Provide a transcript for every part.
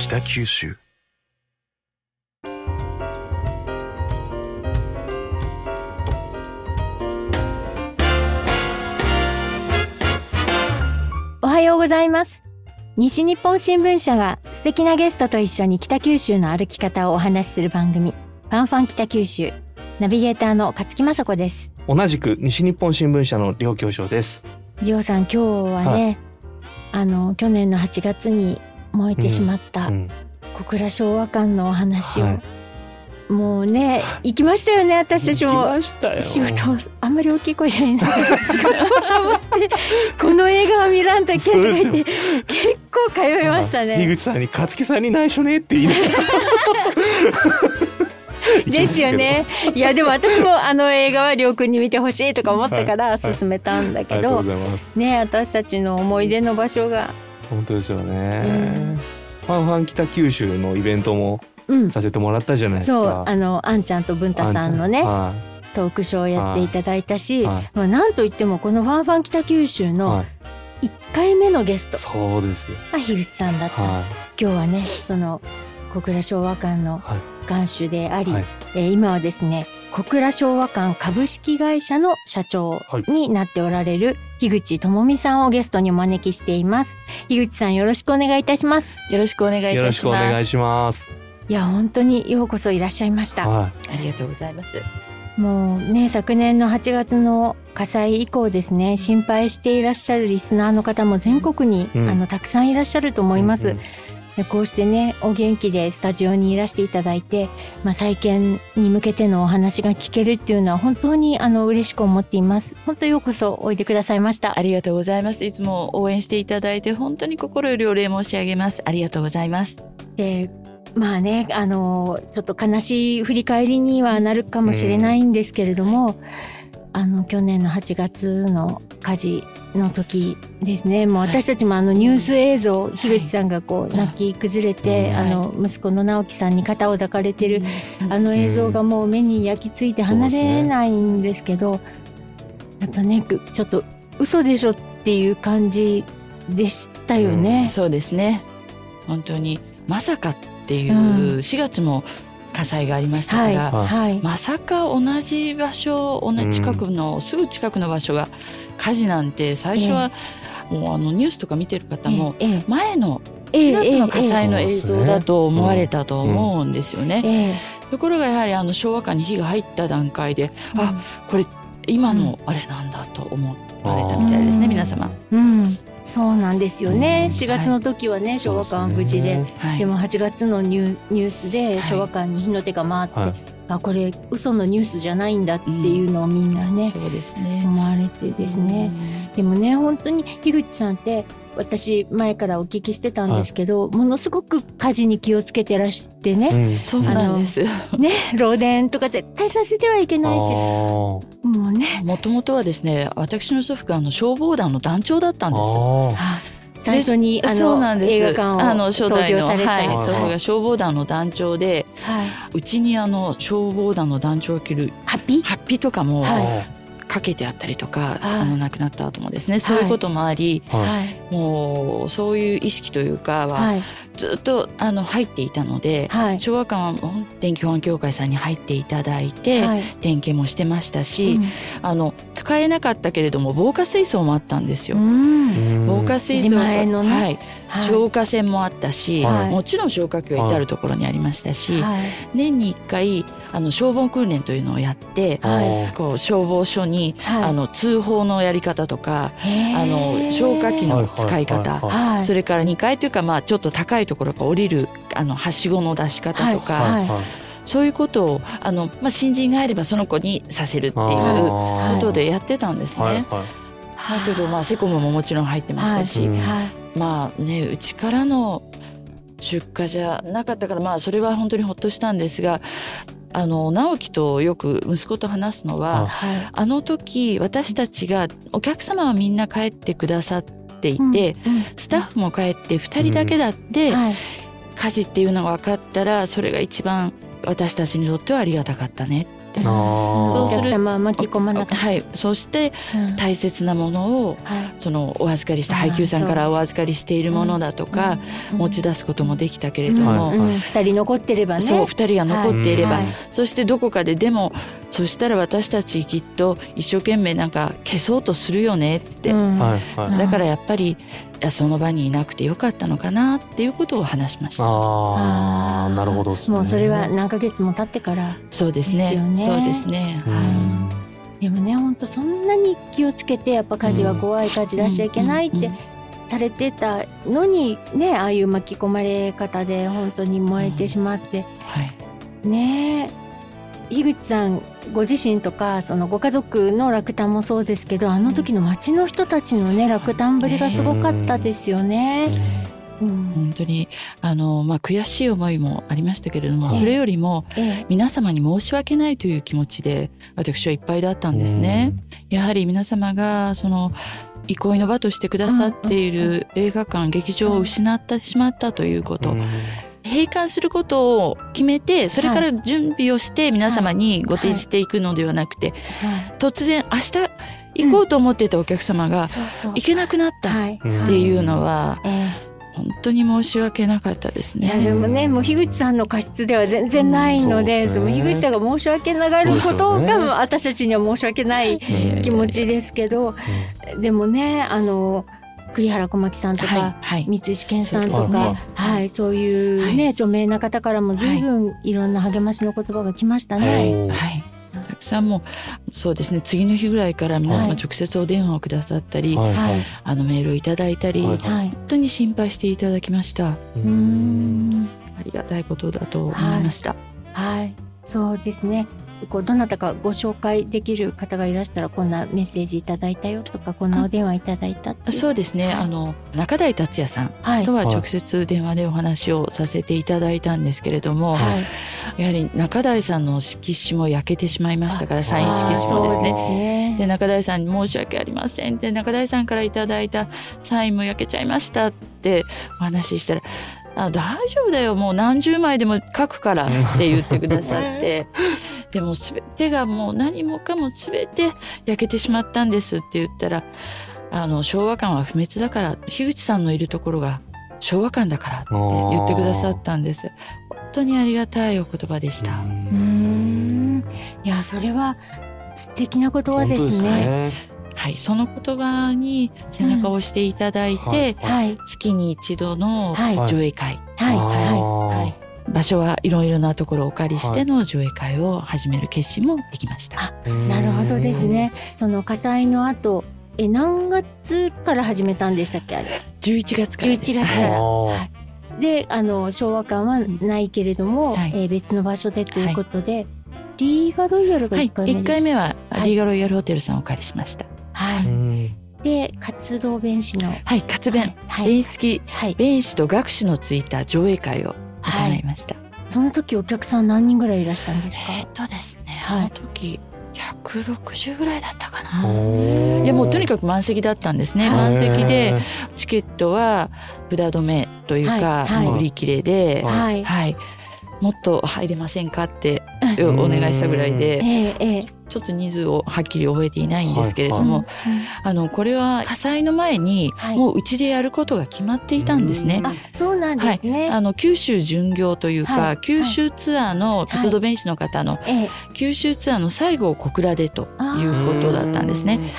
北九州。おはようございます。西日本新聞社が素敵なゲストと一緒に北九州の歩き方をお話しする番組ファンファン北九州。ナビゲーターの勝木雅子です。同じく西日本新聞社の両教授です。りょうさん今日はね、あの去年の8月に燃えてしまったうん、小倉昭和館のお話を、はい。もうね行きましたよね私たちも。仕事をあんまり大きい声で言えないけど仕事をサボってこの映画は見らんといけんとか言って結構通いました井ね。口さんに勝木さんに内緒ねって言いながら。ですよね。いやでも私もあの映画はりょうくんに見てほしいとか思ったからはい。はい。勧めたんだけど。ね私たちの思い出の場所が、本当ですよね。うん。ファンファン北九州のイベントもうん、させてもらったじゃないですそうか。あのあんちゃんと文太さんのねはトークショーをやっていただいたし、はい。まあなんといってもこのファンファン北九州い、のはい、1回目のゲスト。そうですよ。が樋口さんだった。は今日はねその小倉昭和館のはい。元首であり、はい。えー今はですね小倉昭和館株式会社の社長になっておられる樋口智美さんをゲストにお招きしています樋口さんよろしくお願いいたしますよろしくお願いいたい。します。よろしくお願いします。いや本当にようこそいらっしゃいましたはありがとうございます。もうね昨年の8月の火災以降ですね心配していらっしゃるリスナーの方も全国に、うんあのたくさんいらっしゃると思い。います、うんでこうしてねお元気でスタジオにいらしていただいて、まあ、再建に向けてのお話が聞けるっていうのは本当にあの嬉しく思っています本当ようこそおいでくださいましたありがとうございます。いつも応援していただいて本当に心よりお礼申し上げます。ありがとうございます。でまあねあのちょっと悲しい振り返りにはなるかもしれないんですけれども、あの去年の8月の火事の時ですね。もうはい私たちもあのニュース映像、樋口さんがこう泣き崩れて、はいあの息子の直樹さんに肩を抱かれてる、あの映像がもう目に焼き付いて離れないんですけど、やっぱねくちょっと嘘でしょっていう感じでしたよね。そうですね。本当にまさかっていううん。4月も火災がありましたはい、から、はい、まさか同じ場所同じ近くの、すぐ近くの場所が火事なんて最初は、もうあのニュースとか見てる方もええ。前のええ4月の火災のええ映像だと思われたと思うんですよね。ええ。ところがやはりあの昭和館に火が入った段階で、あこれ今のあれなんだと思われたみたいですね、うん皆様。うん、そうなんですよね。うん。4月の時はね、昭和館は無事で、はい。でも8月のニュニュースではい。昭和館に火の手が回って、はい。あこれ嘘のニュースじゃないんだっていうのをみんなね、そうですね。思われてですね。でもね本当に樋口さんって私前からお聞きしてたんですけど、ものすごく火事に気をつけてらしてね、うん。そうなんです。ね漏電とか絶対させてはいけあない。ってー。もうね。もともとはですね、私の祖父があの消防団の団長だったんです。最初にあそうのなんです。映画館あのを創初代の、業された、はい、はい。祖父が消防団の団長で、はい。うちにあの消防団の団長が着るハッピー？ハッピーとかもはいかけてあったりとか、はい。あの亡くなった後もですね、そういうこともあり、はい。はい。もうそういう意識というかははい。ずっとあの入っていたので、はい。昭和館は電気保安協会さんに入っていただいて、はい。点検もしてましたし、うん。あの使えなかったけれども防火水槽もあったんですよ。うん。防火水槽自前のね。はい、はい消火栓もあったし、はい。もちろん消火器は至る所にありましたし、はい。年に1回あの消防訓練というのをやって、はい。こう消防署に、はい。あの通報のやり方とか、あの消火器の使い方、それから2階というか、まあ、ちょっと高いところから降りるあのはしごの出し方とか、はい。はい。そういうことをあの、まあ、新人が入ればその子にさせるっていうことでやってたんですね。はいはい。だけど、まあ、セコムももちろん入ってましたし、はい。はいまあねうちからの出荷じゃなかったからまあそれは本当にほっとしたんですがあの直樹とよく息子と話すのは、あはい。あの時私たちがお客様はみんな帰ってくださっていて、うんスタッフも帰って2人だけだって、はい。火事っていうのが分かったらそれが一番私たちにとってはありがたかったねって。そうする客様は巻き込まなかっはい、そして大切なものをはい。そのお預かりした配給さんからお預かりしているものだとか、持ち出すこともできたけれども、はい。うん。うん。二人残ってればね。そう2人が残っていれば、はい。そしてどこかででもそしたら私たちきっと一生懸命なんか消そうとするよねって。だからやっぱりその場にいなくてよかったのかなっていうことを話しました。ああ、なるほどね。もうそれは何ヶ月も経ってから。そうですねですよねそうですね。うはん。でもね、本当そんなに気をつけて、やっぱ火事は怖い、火事出しちゃいけないってうんうんされてたのに、ね、ああいう巻き込まれ方で本当に燃えてしまって、はいねえ。樋口さんご自身とかそのご家族の落胆もそうですけどあの時の町の人たちのね落胆ぶりがすごかったですよね。うん。本当にあの、まあ、悔しい思いもありましたけれども、はいそれよりもええ。皆様に申し訳ないという気持ちで私はいっぱいだったんですね。やはり皆様がその憩いの場としてくださっている映画館劇場を失ってしまったということ、うん閉館することを決めてそれから準備をして皆様にご提示していくのではなくて、は突然明日行こうと思ってたお客様が行けなくなったっていうのはえ本当に申し訳なかったですえいやね。でもねもう樋口さんの過失では全然ないので,、うんその樋口さんが申し訳ながることが私たちには申し訳ないうん。気持ちですけど、でもねあの栗原小牧さんとか、はいはい。三石健さんとか、そうですね。はい、そういうね、は著名な方からも随分い。ろんな励ましの言葉が来ましたね。はい。はい。たくさんもうそうですね次の日ぐらいから皆様はい。直接お電話をくださったり、はい。はい、あのメールをいただいたり、はい。はい、本当に心配していただきました。うん、ありがたいことだと思いました、はい、そうですね。こうどなたかご紹介できる方がいらしたらこんなメッセージいただいたよとかこんなお電話いただいたそうですね、はい。あの中台達也さんはいとははい。直接電話でお話をさせていただいたんですけれども、はい。やはり中台さんの色紙も焼けてしまいましたからサイン色紙もですね。ですね。で中台さんに申し訳ありませんって中台さんからいただいたサインも焼けちゃいましたってお話ししたら「あ大丈夫だよもう何十枚でも書くから」って言ってくださって でも全てがもう何もかも全て焼けてしまったんですって言ったらあの昭和館は不滅だから樋口さんのいるところが昭和館だからって言ってくださったんです。本当にありがたいお言葉でした。うーん。いやそれは素敵な言葉ですね。ね。はい、その言葉に背中を押していただいて、うんはい。月に一度のはい。はい上映会、はい。はは、はい場所はいろいろなところをお借りしての上映会を始める決心もできました。い。なるほどです。ね。その火災の後え何月から始めたんでしたっけあれ？11月からです。11月からはいはいであの昭和館はないけれども、はいえー別の場所でということで、リーガロイヤルがはい、1回目で1した。回目ははいリーガロイヤルホテルさんをお借りしました。はい。うんで活動弁士のはい、活弁、はい演出付きはい弁士と学士のついた上映会をはい行いました。その時お客さん何人ぐらいいらしたんですか？えーっとですね、はいあの時160ぐらいだったかな。いやもうとにかく満席だったんですね。はい満席でチケットは札止めというか、はい売り切れで、ははい。はい、もっと入れませんかってお願いしたぐらいえで、ちょっと人数をはっきり覚えていないんですけれども、はあのこれは火災の前にはい。もううちでやることが決まっていたんですね。あそうなんですね。あの九州巡業というか、はい。九州ツアーの活動弁士の方のええ。九州ツアーの最後を小倉でということだったんですね。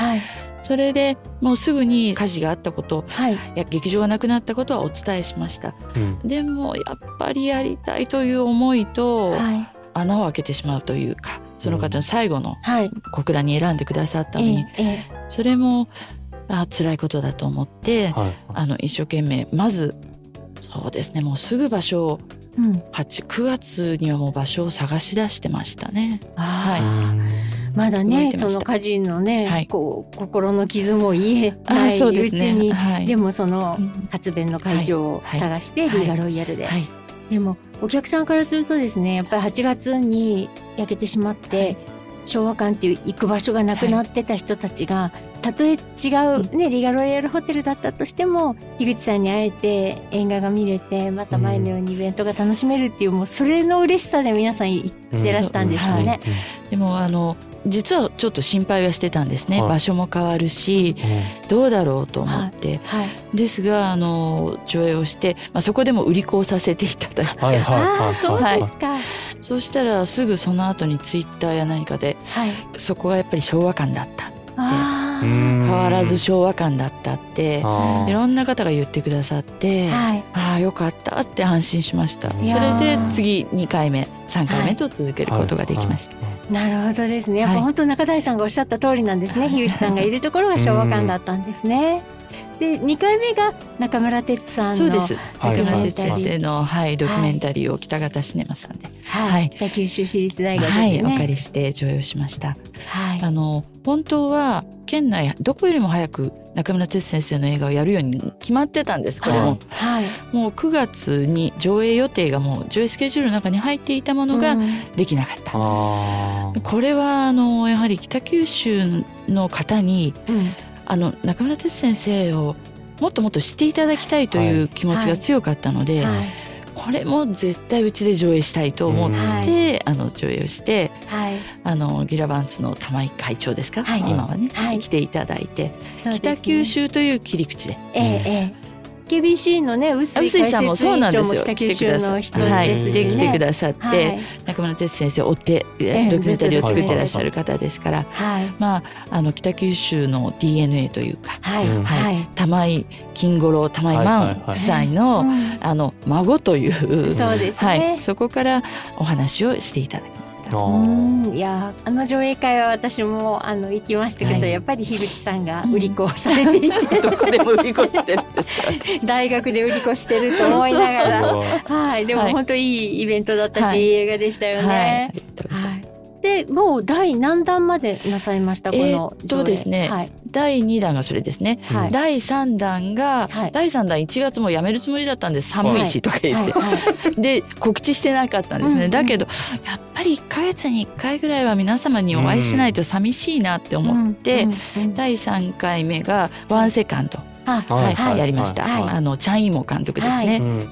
はいそれでもうすぐに火事があったことはい。いや劇場がなくなったことはお伝えしました。うん。でもやっぱりやりたいという思いとはい。穴を開けてしまうというかその方の最後のはい。小倉に選んでくださったのに、ええええ。それもあ辛いことだと思ってはい。あの一生懸命まずそうですねもうすぐ場所をうん。8 9月にはもう場所を探し出してましたね。ああうんまだねその家人のね、はい。こう心の傷も癒えなあいう。ちに、はい、でもそのうん。活弁の会場をはい。探して、はい。リーガロイヤルで、はい。でもお客さんからするとですねやっぱり8月に焼けてしまって、昭和館っていう行く場所がなくなってた人たちが、たとえ違う、ねリーガロイヤルホテルだったとしても樋口さんに会えて映画が見れてまた前のようにイベントが楽しめるっていう、もうそれの嬉しさで皆さん言ってらしたんでしょうね。でもあの実はちょっと心配はしてたんですね、はい。場所も変わるしどうだろうと思って、はい。ですがあの上映をして、まあ、そこでも売り子をさせていただいて。はいはいそうはいですか。そうしたらすぐその後にツイッターや何かではい。そこがやっぱり昭和館だったあうん変わらず昭和館だったっていろんな方が言ってくださって、あ。はい。ああよかったって安心しましたそれで次2回目3回目と続けることができました、なるほどですね。やっぱはい本当中台さんがおっしゃった通りなんですね。樋口さんがいるところが昭和館だったんですね。で、二回目が中村哲さんの。そうです。はい。中村はい。哲先生の、はい、ドキュメンタリーを北方シネマさんで、は。はい。い北九州市立大学ではい、お借ね。りして上映をしました。はい。あの本当は県内どこよりも早く中村哲先生の映画をやるように決まってたんですこれも、はい。もう9月に上映予定がもう上映スケジュールの中に入っていたものがうんできなかった、あー。これはあのやはり北九州の方にうんあの中村哲先生をもっともっと知っていただきたいという気持ちが強かったので、はい。これも絶対うちで上映したいと思って、はい。あの上映をしてはい。あのギラバンツの玉井会長ですか、はい。今はね、はい。来ていただいて、北九。州という切り口で。ええええ。KBC のね、臼井さんもそうなんですよ北九州の人はい、ですしね。で来てくださって、はい。中村哲先生を追ってええドキュメンタリーを作ってらっしゃる方ですから、はい。まああの北九州の DNA というかはい。うんはい。玉井金五郎玉井万夫妻の、うんあの孫というそうですはねい、。そこからお話をしていただきうー。ん。いやあの上映会は私もあの行きましたけど、はい。やっぱり樋口さんが売り子をされていて、どこでも売り子してる。大学で売り子してると思いながら。はい。でもはい。本当いいイベントだったし、はい映画でしたよね。はいでもう第何弾までなさいましたこのえーっと上映。ですね。はい。第2弾がそれですね。はい。第3弾が、はい。第3弾1月もやめるつもりだったんです寒いしとか言って、はい。はい。で告知してなかったんですね、うんうんだけどやっぱり1ヶ月に1回ぐらいは皆様にお会いしないと寂しいなって思って、うんうん第3回目が「ワンセカンド」あはい。はい。やりました、はい。あのチャン・イモ監督ですね、はい。うん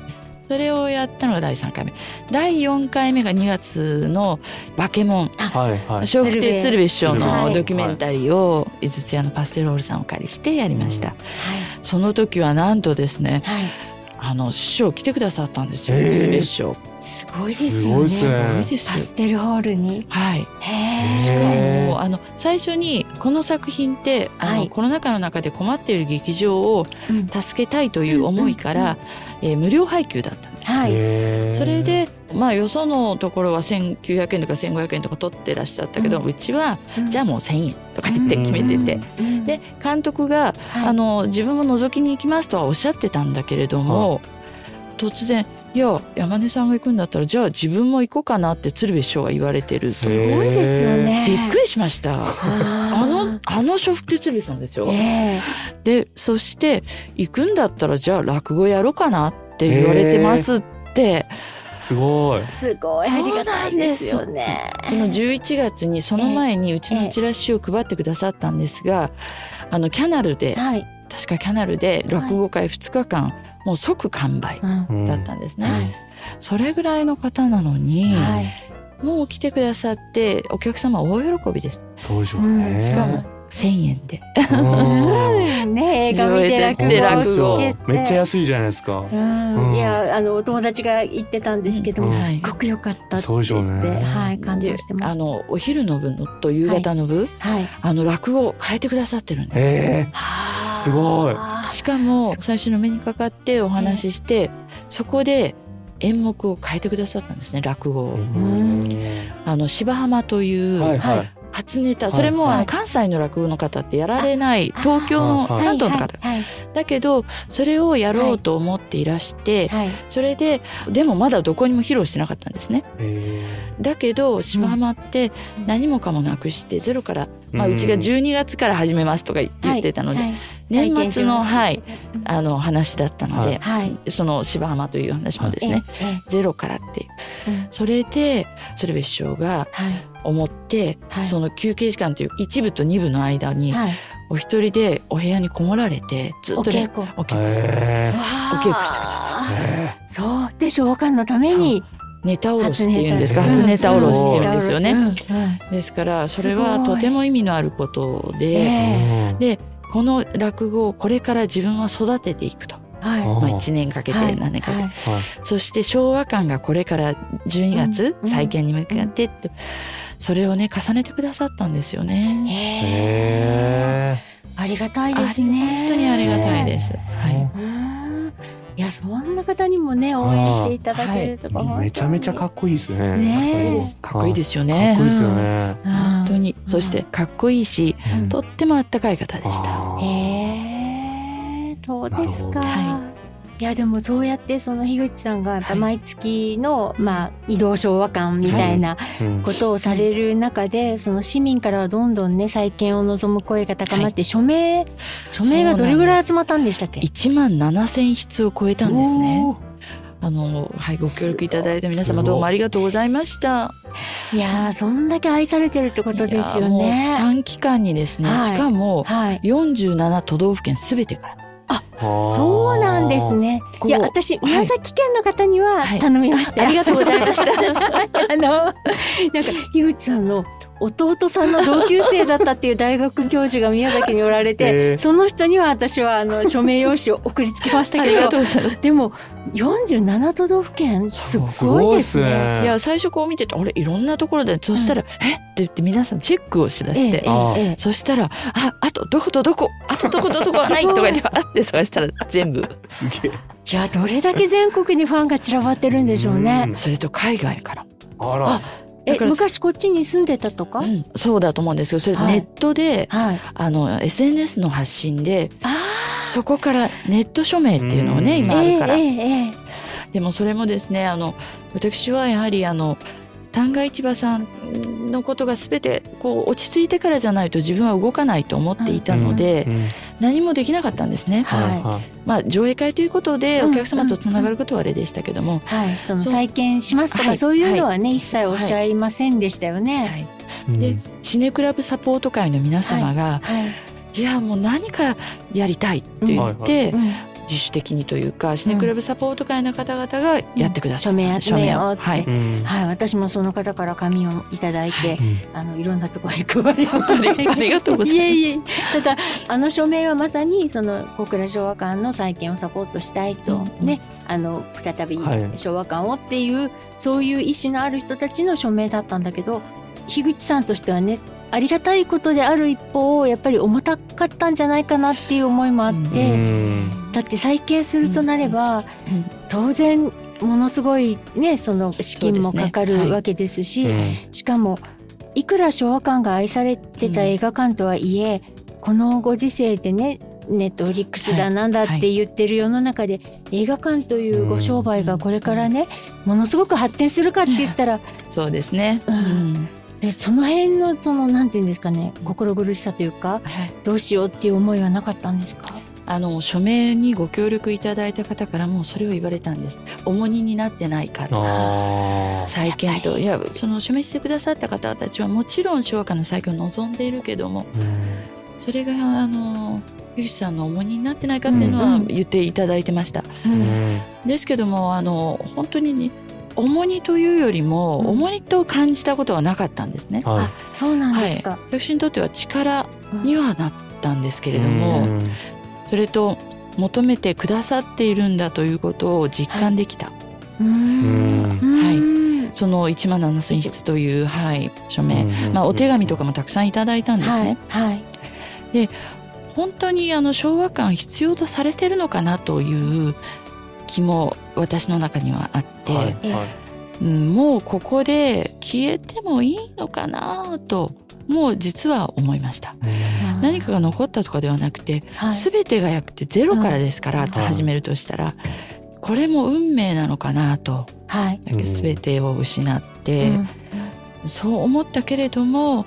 それをやったのが第3回目。第4回目が2月の「バケモン」はいはい。笑福亭鶴瓶師匠のドキュメンタリーを井筒屋のパステロールさんをお借りしてやりました、その時はなんとですねはい。はいあの師匠来てくださったんですよ、えー鶴瓶師匠。すごいですすよね。ごいっすごいですよ。パステルホールに。はい。へしかもあの最初にこの作品ってあの、はい。コロナ禍の中で困っている劇場を助けたいという思いから、えー無料配給だったんです。はい。それでまあよそのところは1900円とか1500円とか取ってらっしゃったけど、ううちはじゃああもう1000円とか言って決めてて、うん。で監督が、はい。あの自分も覗きに行きますとはおっしゃってたんだけれども、突然「いや山根さんが行くんだったらじゃあ自分も行こうかな」って鶴瓶師匠が言われてるとすごいですよね。びっくりしました。ああのあの笑福亭鶴瓶さんですよ。ええでそして行くんだったらじゃあ落語やろうかなって言われてますって、すごいすごいありがたいですよね。その11月にその前にうちのチラシを配ってくださったんですが、あのキャナルではい。確かキャナルで落語会2日間、もう即完売うん。だったんですね。はいそれぐらいの方なのに、はい。もう来てくださってお客様大喜びです。そうでしょうね。しかも1,000円で。うん。うんね映画見て落語で。をめっちゃ安いじゃないですか。うん。うん。いやあのお友達が言ってたんですけども、うん。すっごく良かったってそうでしょう言って、ねはい感動してまあした。のお昼の部のと夕方の部、はい。あの落語を変えてくださってるんですよ。えすごい。しかも最初の目にかかってお話しして、そこで演目を変えてくださったんですね落語を。うん。あの芝浜というはいははいい初ネタ、それもあはい。の関西の落語の方ってやられない東京のはい。関東の方、だけどそれをやろうと思っていらして、はい。それででもまだどこにも披露してなかったんですね。えだけど芝浜って何もかもなくしてゼロから、まあ、うちが12月から始めますとか言ってたので、はい。年末の再はいあの話だったので、はい。その芝浜という話もですね、ゼロからっていう。それで鶴瓶師匠がはい思って、はい。その休憩時間という一部と二部の間にはい。お一人でお部屋にこもられてずっとねお稽古。お稽古してくださえそう。で昭和館のためにネタおろしっていうんですか？初ネタおろしっていうんですよね。ですからそれはとても意味のあることで、でこの落語をこれから自分は育てていくと、はい。あまあ、1年かけてはい。何年かけて、はい。そして昭和館がこれから12月、うん。再建に向かってとそれをね重ねてくださったんですよね。ありがたいですね。本当にありがたいです。えはい。うん。いやそんな方にもね応援していただけるとか、めちゃめちゃかっこいいですね。ねかっこいいですよかねっこいいですよね。本当に、うん。そしてかっこいいし、うん。とってもあったかい方でした。へえそうですか。、はいやでもそうやってその樋口さんが毎月の、まあ移動昭和館みたいなうんことをされる中で、その市民からはどんどんね再建を望む声が高まって、署名署名がどれぐらい集まったんでしたっけ？1万7000筆を超えたんですね。あの、はい、ご協力いただいた皆様どうもありがとうございました。いやーそんだけ愛されてるってことですよね。短期間にですね、はいしかもはい。47都道府県すべてから。あーそうなんですね。いや私宮崎県の方にははい。頼みましたよ、ありがとうございました。あのなんか樋口さんの弟さんの同級生だったっていう大学教授が宮崎におられて、えーその人には私はあの署名用紙を送りつけましたありがけど とうございます。でも47都道府県すごいですね。いや、最初こう見てて、あれ、いろんなところで、そしたら、え？って言って皆さんチェックをしだして、ええええあええそしたら、あ、あとどことどこ、あとどことどこはないとか言って、あって探したら全部。すげえ。いやどれだけ全国にファンが散らばってるんでしょうね。それと海外から。あら。え昔こっちに住んでたとか、うんそうだと思うんですけど、それはい。ネットで、はい。あの、SNS の発信で、あそこからネット署名っていうのをね、うん。今あるから。えええええ。でもそれもですね、あの、私はやはりあの、旦過市場さんのことが全てこう落ち着いてからじゃないと自分は動かないと思っていたので、うん何もできなかったんですね。はい。はい。まあ上映会ということでうんお客様とつながることはあれでしたけども、はい、その再建しますとか、はい。そういうのはね、はい。一切おっしゃいませんでしたよね。でシネクラブサポート会の皆様が、はい。い、やもう何かやりたいって言って、うん自主的にというかシネクラブサポート会の方々がやってくださった、署名集めようって。はい、うん。はい、私もその方から紙をいただいて、はい。うんあのいろんなところへ配りまあり ありがとうございます。いえいえ。ただあの署名はまさにその小倉昭和館の再建をサポートしたいと、うんうん。ね。あの再びはい。昭和館をっていう、そういう意思のある人たちの署名だったんだけど樋口さんとしてはねありがたいことである一方やっぱり重たかったんじゃないかなっていう思いもあって、うん。だって再建するとなれば、うん。当然ものすごいねその資金もかかるわけですしうんしかもいくら昭和館が愛されてた映画館とはいえ、このご時世でねネットフリックスはいだなんだって言ってる世の中で、映画館というご商売がこれからね、ものすごく発展するかって言ったら、そうですね、うん。うんでその辺のそのなんていうんですかね心苦しさというかはい。どうしようっていう思いはなかったんですか？あの署名にご協力いただいた方からもそれを言われたんです。重荷になってないかあー。再建といやその署名してくださった方たちはもちろん昭和館の再建を望んでいるけどもうん。それがあのゆきさんの重荷になってないかっていうのはうん。うん言っていただいてました、うん。ですけどもあの本当にね重荷というよりもうん。重荷と感じたことはなかったんですね、はい。あそうなんですか、私にとっては力にはなったんですけれどうも、ん。それと求めてくださっているんだということを実感できた、うーんうん。はいその1万7000筆という、はい、署名、うんまあ、お手紙とかもたくさんいただいたんですね。はい。はい。本当にあの昭和感必要とされてるのかなという気も私の中にはあって、はいえはい。うん、もうここで消えてもいいのかなともう実は思いました。うん。何かが残ったとかではなくて、はい。全てがやってゼロからですから、うん。始めるとしたら、これも運命なのかなとはい。うん全てを失って、うん。そう思ったけれども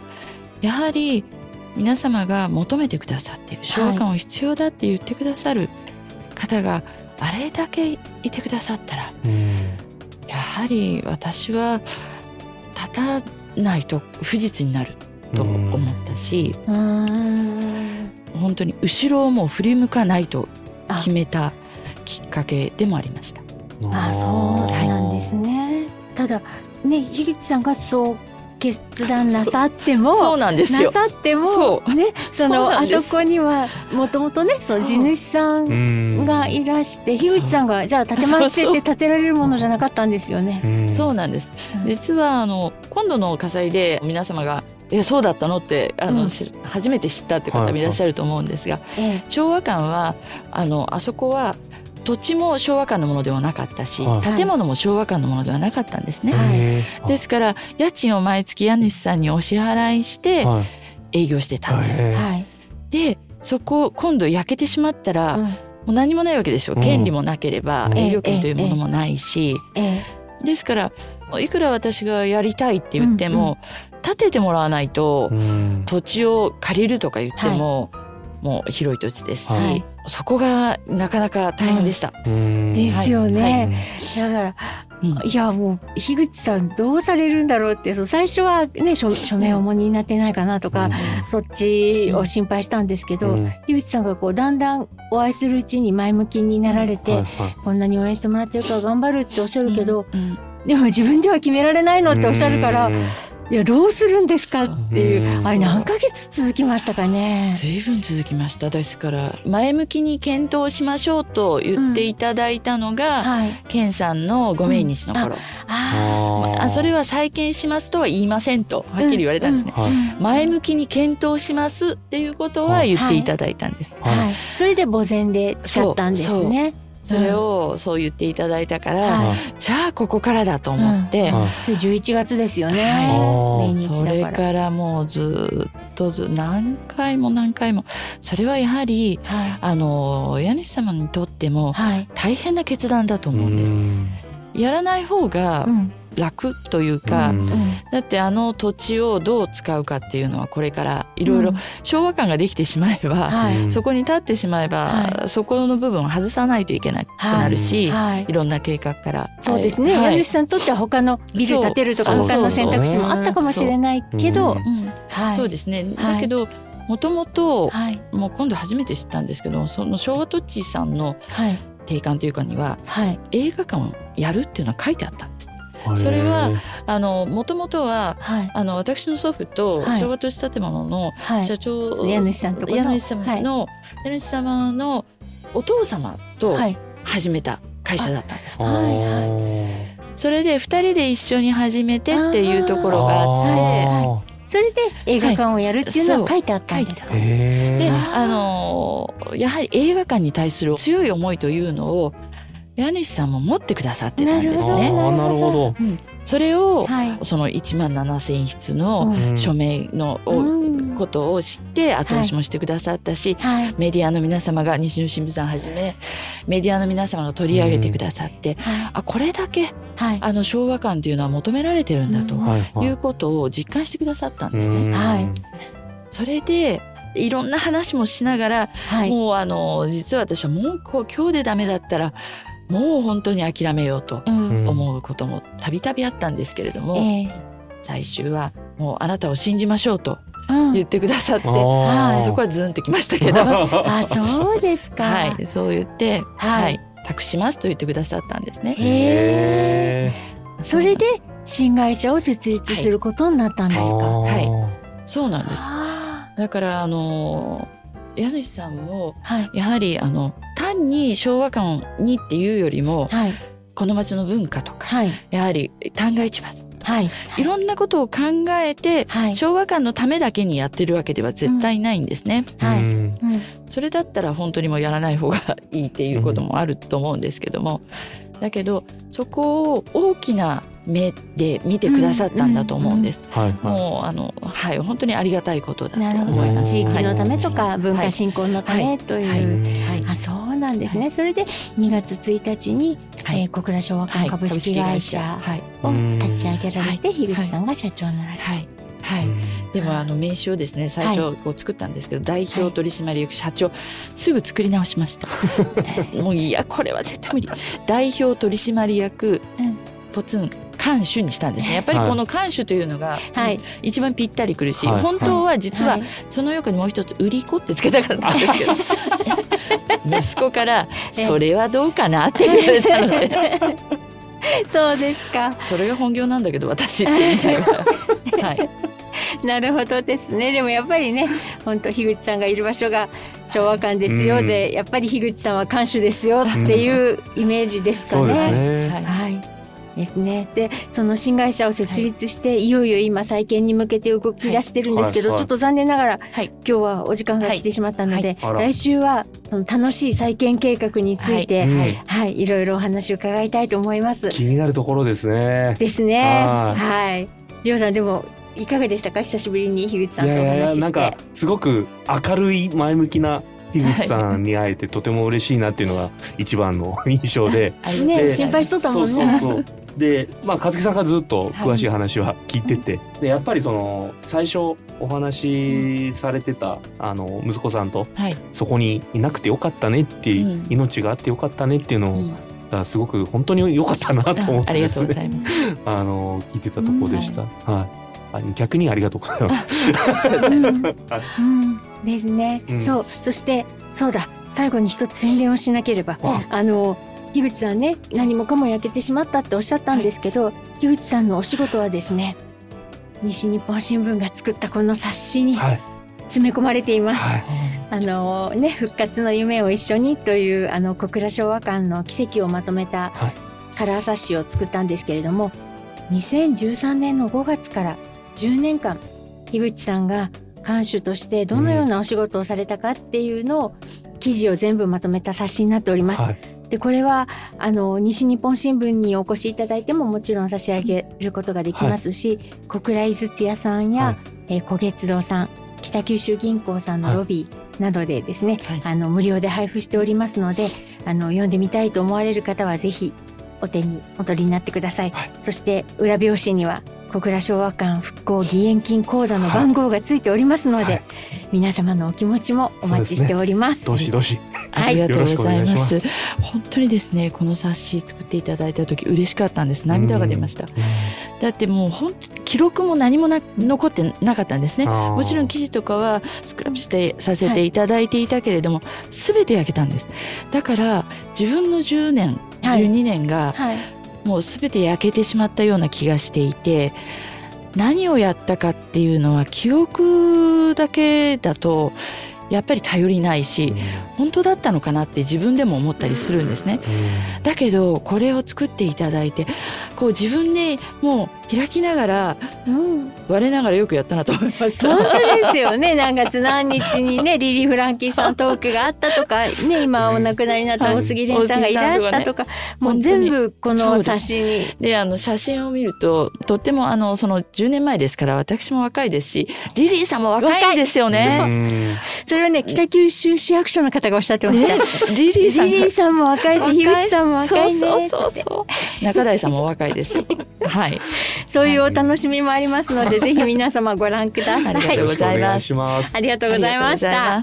やはり皆様が求めてくださっている昭和感を必要だって言ってくださる方があれだけいてくださったらうん。やはり私は立たないと不実になると思ったし、うーん。本当に後ろをもう振り向かないとあ決めたきっかけでもありました。あそうなんですね。ただね樋口さんがそう決断なさってもそうなんですよ。なさってもね そのあそこにはもともとねその地主さんがいらして樋口さんがじゃあ建てますって言って建てられるものじゃなかったんですよね。そうなんです。うん。実はあの今度の火災で皆様がえそうだったのってあの、うん。し初めて知ったって方もいらっしゃると思うんですが、ええ。昭和館はあのあそこは土地も昭和館のものではなかったし、はい。建物も昭和館のものではなかったんですね。はい。ですから家賃を毎月家主さんにお支払いしてはい。営業してたんです。でそこ今度焼けてしまったら、うんもう何もないわけですよう。ん。権利もなければうん。営業権というものもないし、ええですからいくら私がやりたいって言っても、建ててもらわないと、うん。土地を借りるとか言っても、もう広い土地ですし、はい。そこがなかなか大変でした。うん。ですよね。はだからうん。いやもう樋口さんどうされるんだろうってそう最初はね署署名重荷になってないかなとか、そっちを心配したんですけど、うん。樋口さんがこうだんだんお会いするうちに前向きになられて、はいはい。こんなに応援してもらってるから頑張るっておっしゃるけど、うん。でも自分では決められないのっておっしゃるから、うんいやどうするんですかっていう、うん。あれ何ヶ月続きましたかね？随分続きました。ですから前向きに検討しましょうと言っていただいたのが、はい。健さんのご命日の頃、ああそれは再建しますとは言いませんとはっきり言われたんですね、あ、はいうん。前向きに検討しますっていうことは言っていただいたんです、はい。はい。それで墓前で誓ったんですね。それをそう言っていただいたから、はいじゃあここからだと思って、うんはいそれ11月ですよね。はいそれだから。もうずっとず何回も何回もそれはやはりはい。あの家主様にとってもはい。大変な決断だと思うんです。やらない方がうん。楽というか、うんうん。だってあの土地をどう使うかっていうのはこれからいろいろ昭和感ができてしまえば、はい。そこに立ってしまえば、はそこの部分を外さないといけなくなるし、はいい、。ろんな計画から。そうですね。はい家主さんにとっては他のビル建てるとか他の選択肢もあったかもしれないけど、そうですね。はいだけど、もともと、はい。もう今度初めて知ったんですけど、その昭和土地さんのはい。定款というかには、はい。映画館をやるっていうのは書いてあったんです。はいそれはあの、もともとは、はい。あの、私の祖父とはい。昭和土地建物のはい。社長、家主さんとこの家主様の、家主様のお父様とはい。始めた会社だったんです。はいはい。はいそれで二人で一緒に始めてっていうところがあって、それで映画館をやるっていうのは書いてあったんですか？へえで、あのーやはり映画館に対する強い思いというのを家主さんも持ってくださってたんですあね。ーなるほどそれを、はい。その1万7,000筆のうん署名の、をうんことを知って後押しもしてくださったし、はい。メディアの皆様が西野新聞さんはじめメディアの皆様が取り上げてくださって、はい。あこれだけはい。あの昭和感というのは求められてるんだとうんはいうことを実感してくださったんですね。うんはいそれでいろんな話もしながら、はい。もうあの実は私はもうこう今日でダメだったらもう本当に諦めようとうん。思うこともたびたびあったんですけれども、ええ最終はもうあなたを信じましょうとうん言ってくださって、あーそこはズンときましたけど、あ、そうですか。はい、そう言って、はいはい、託しますと言ってくださったんですね。へ。それで新会社を設立することになったんですか？はいはそうなんです。あだからあの家主さんもーはい。やはりあの単に昭和館にっていうよりもはい。この町の文化とかはい。やはり旦過市場はい。いろんなことを考えてはい。昭和館のためだけにやってるわけでは絶対ないんですね。はい。うんうん。それだったら本当にもうやらない方がいいっていうこともあると思うんですけども、だけどそこを大きな目で見てくださったんだと思うんです。もうあのはい本当にありがたいことだと。思います。地域のためとはい。か文化振興のためという。はい。あ、そうなんですね。それで2月1日に、はい。えー小倉昭和館株式会社はい。を立ち上げられて、はい。樋口さんが社長になられた。はい。はい。でもあの名刺をですね最初こう作ったんですけど、代表取締役社長すぐ作り直しました。もういやこれは絶対無理。代表取締役、うん。ポツン監修にしたんですね。やっぱりこの監修というのが、はい一番ぴったりくるし、はい本当は実ははいその横にもう一つ売り子ってつけたかったんですけど 息子から「それはどうかな?」って言われたので そうですか。それが本業なんだけど私って言いながら はいなるほどですね。でもやっぱりね、本当樋口さんがいる場所が昭和館ですようんで、やっぱり樋口さんは館主ですよっていうイメージですかそうですね。ね。はいはい。ですね。で、その新会社を設立して、い、よいよ今再建に向けて動き出してるんですけど、はいはいちょっと残念ながら、はい今日はお時間が来てしまったので、はい来週はその楽しい再建計画について、うんはいはい、いろいろお話を伺いたいと思います。気になるところですね。ですね。はいはい。りょうさんでもいかがでしたか？久しぶりに樋口さんとお話しして。やなんかすごく明るい前向きな樋口さんに会えてとても嬉しいなっていうのが一番の印象で。ね心配しとったもんねそうそうそう。で、まあ和樹さんがずっと詳しい話は聞いてて、でやっぱりその最初お話しされてたあの息子さんとはい。そこにいなくてよかったねっていう、うん。命があってよかったねっていうのうん。がすごく本当に良かったなと思ってですありがとうござね。います。あの聞いてたところでした。はい。あ逆にありがとうございます。うん。うん。ですね、うん。そう。そしてそうだ。最後に一つ宣伝をしなければ。あ。あの樋口さんね何もかも焼けてしまったっておっしゃったんですけど、樋口さんのお仕事はですね西日本新聞が作ったこの冊子にはい詰め込まれています。はい。あのね復活の夢を一緒にというあの小倉昭和館の奇跡をまとめたはいカラー冊子を作ったんですけれども、2013年の5月から10年間樋口さんが館主としてどのようなお仕事をされたかっていうのを記事を全部まとめた冊子になっております。はい。でこれはあの西日本新聞にお越しいただいてももちろん差し上げることができますし、小倉井筒屋さんや、はい。えー小月堂さん北九州銀行さんのロビーなどでですね、はい。あの無料で配布しておりますのであの読んでみたいと思われる方はぜひお手にお取りになってください、はい。そして裏表紙には小倉昭和館復興義援金口座の番号がついておりますので、はい。皆様のお気持ちもお待ちしております。どしどし。ありがとうございますす。本当にですね、この冊子作っていただいた時嬉しかったんです。涙が出ました。だってもう本当記録も何もな残ってなかったんですね。ももちろん記事とかはスクラップしてさせていただいていたけれども、すべて焼けたんです。だから自分の10年、はい12年がはい、もうすべて焼けてしまったような気がしていて、何をやったかっていうのは記憶だけだとやっぱり頼りないし、本当だったのかなって自分でも思ったりするんですね。だけどこれを作っていただいてこう自分でもう開きながらうん我ながらよくやったなと思いました。本当ですよね。何月何日にね、リリー・フランキーさんトークがあったとか、ね、今お亡くなりになった大杉蓮さんがいらしたとか、もう全部この冊子に。であの写真を見るととってもあのその10年前ですから私も若いですしリリーさんも若いんですよね。それはね、北九州市役所の方がおっしゃってました。ねリリーさんがリリーさんも若いし、樋口さんも若いね。そうそうそうそう。中台さんも若いですよ。はい。そういうお楽しみもありますので、ぜひ皆様ご覧ください。ありがとうございます。ありがとうございました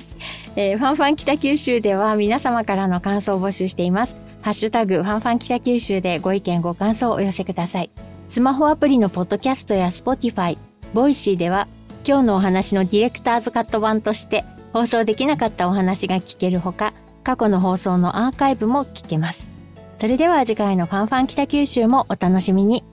えーファンファン北九州では皆様からの感想を募集しています。ハッシュタグファンファン北九州でご意見ご感想をお寄せください。スマホアプリのポッドキャストや Spotify、 Voicy では今日のお話のディレクターズカット版として放送できなかったお話が聞けるほか、過去の放送のアーカイブも聞けます。それでは次回のファンファン北九州もお楽しみに。